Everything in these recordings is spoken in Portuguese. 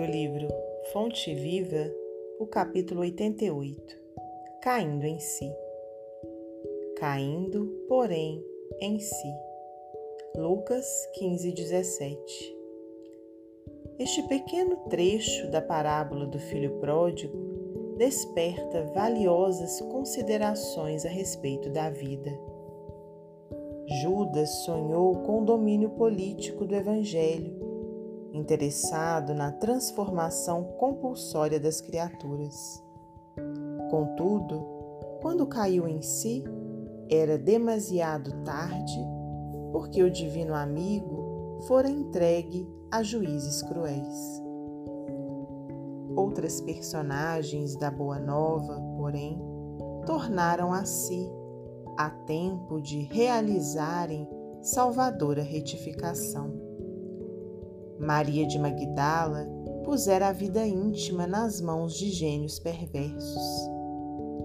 do livro Fonte Viva, o capítulo 88 Caindo em si. Caindo, porém, em si. Lucas 15, 17. Este pequeno trecho da parábola do filho pródigo desperta valiosas considerações a respeito da vida. Judas sonhou com o domínio político do Evangelho interessado na transformação compulsória das criaturas. Contudo, quando caiu em si, era demasiado tarde, porque o divino amigo fora entregue a juízes cruéis. Outras personagens da Boa Nova, porém, tornaram a si a tempo de realizarem salvadora retificação Maria de Magdala pusera a vida íntima nas mãos de gênios perversos.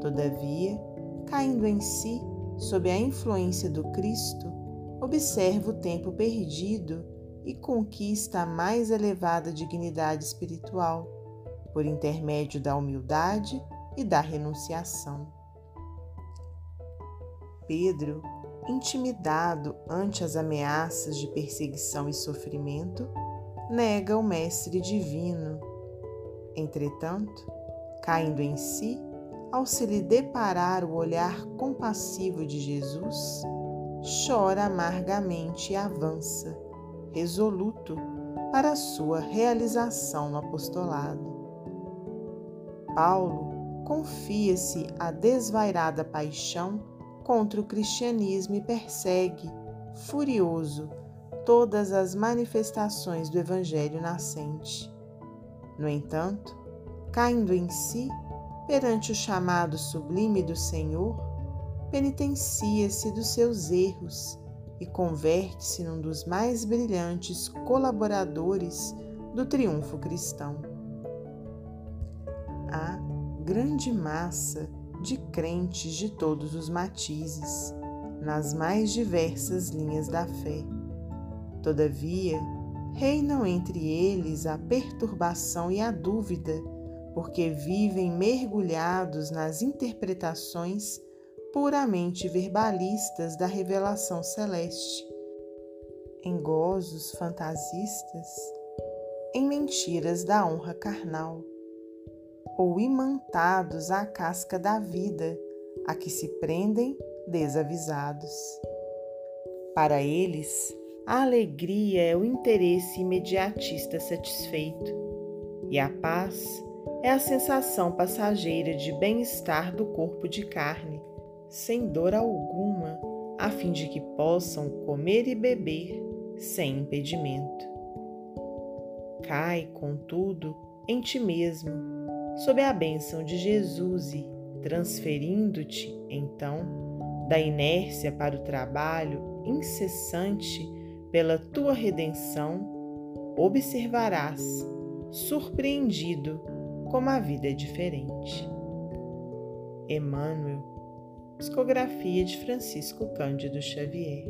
Todavia, caindo em si, sob a influência do Cristo, observa o tempo perdido e conquista a mais elevada dignidade espiritual, por intermédio da humildade e da renunciação. Pedro, intimidado ante as ameaças de perseguição e sofrimento, nega o Mestre Divino. Entretanto, caindo em si, ao se lhe deparar o olhar compassivo de Jesus, chora amargamente e avança, resoluto, para a sua realização no apostolado. Paulo confia-se à desvairada paixão contra o cristianismo e persegue, furioso, todas as manifestações do Evangelho nascente. No entanto, caindo em si, perante o chamado sublime do Senhor, penitencia-se dos seus erros e converte-se num dos mais brilhantes colaboradores do triunfo cristão. Há grande massa de crentes de todos os matizes, nas mais diversas linhas da fé Todavia, reinam entre eles a perturbação e a dúvida, porque vivem mergulhados nas interpretações puramente verbalistas da revelação celeste, em gozos fantasistas, em mentiras da honra carnal, ou imantados à casca da vida, a que se prendem desavisados. Para eles, a alegria é o interesse imediatista satisfeito, e a paz é a sensação passageira de bem-estar do corpo de carne, sem dor alguma, a fim de que possam comer e beber sem impedimento. Cai, contudo, em ti mesmo, sob a bênção de Jesus e, transferindo-te, então, da inércia para o trabalho incessante pela tua redenção, observarás, surpreendido, como a vida é diferente. Emmanuel, psicografia de Francisco Cândido Xavier.